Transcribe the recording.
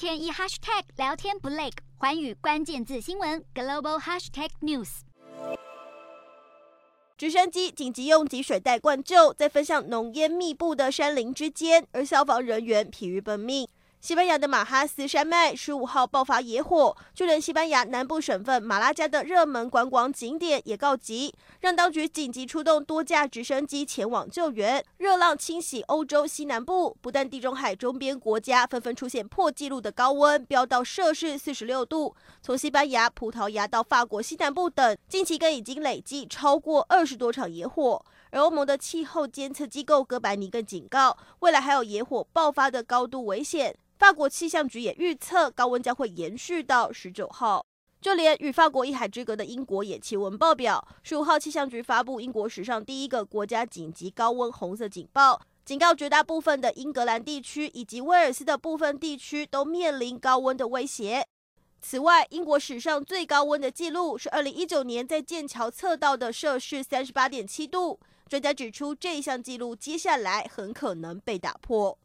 天一 hashtag 聊天不累，环宇关键字新闻 global hashtag news。直升机紧急用集水袋灌救，在分向浓烟密布的山林之间，而消防人员疲于奔命。西班牙的马哈斯山脉十五号爆发野火，就连西班牙南部省份马拉加的热门观光景点也告急，让当局紧急出动多架直升机前往救援。热浪侵袭欧洲西南部，不但地中海周边国家纷纷出现破纪录的高温，飙到摄氏四十六度，从西班牙、葡萄牙到法国西南部等，近期更已经累计超过二十多场野火。而欧盟的气候监测机构哥白尼更警告，未来还有野火爆发的高度危险。法国气象局也预测高温将会延续到十九号，就连与法国一海之隔的英国也气温爆表。十五号气象局发布英国史上第一个国家紧急高温红色警报，警告绝大部分的英格兰地区以及威尔斯的部分地区都面临高温的威胁。此外，英国史上最高温的记录是二零一九年在剑桥测到的摄氏三十八点七度。专家指出，这一项记录接下来很可能被打破。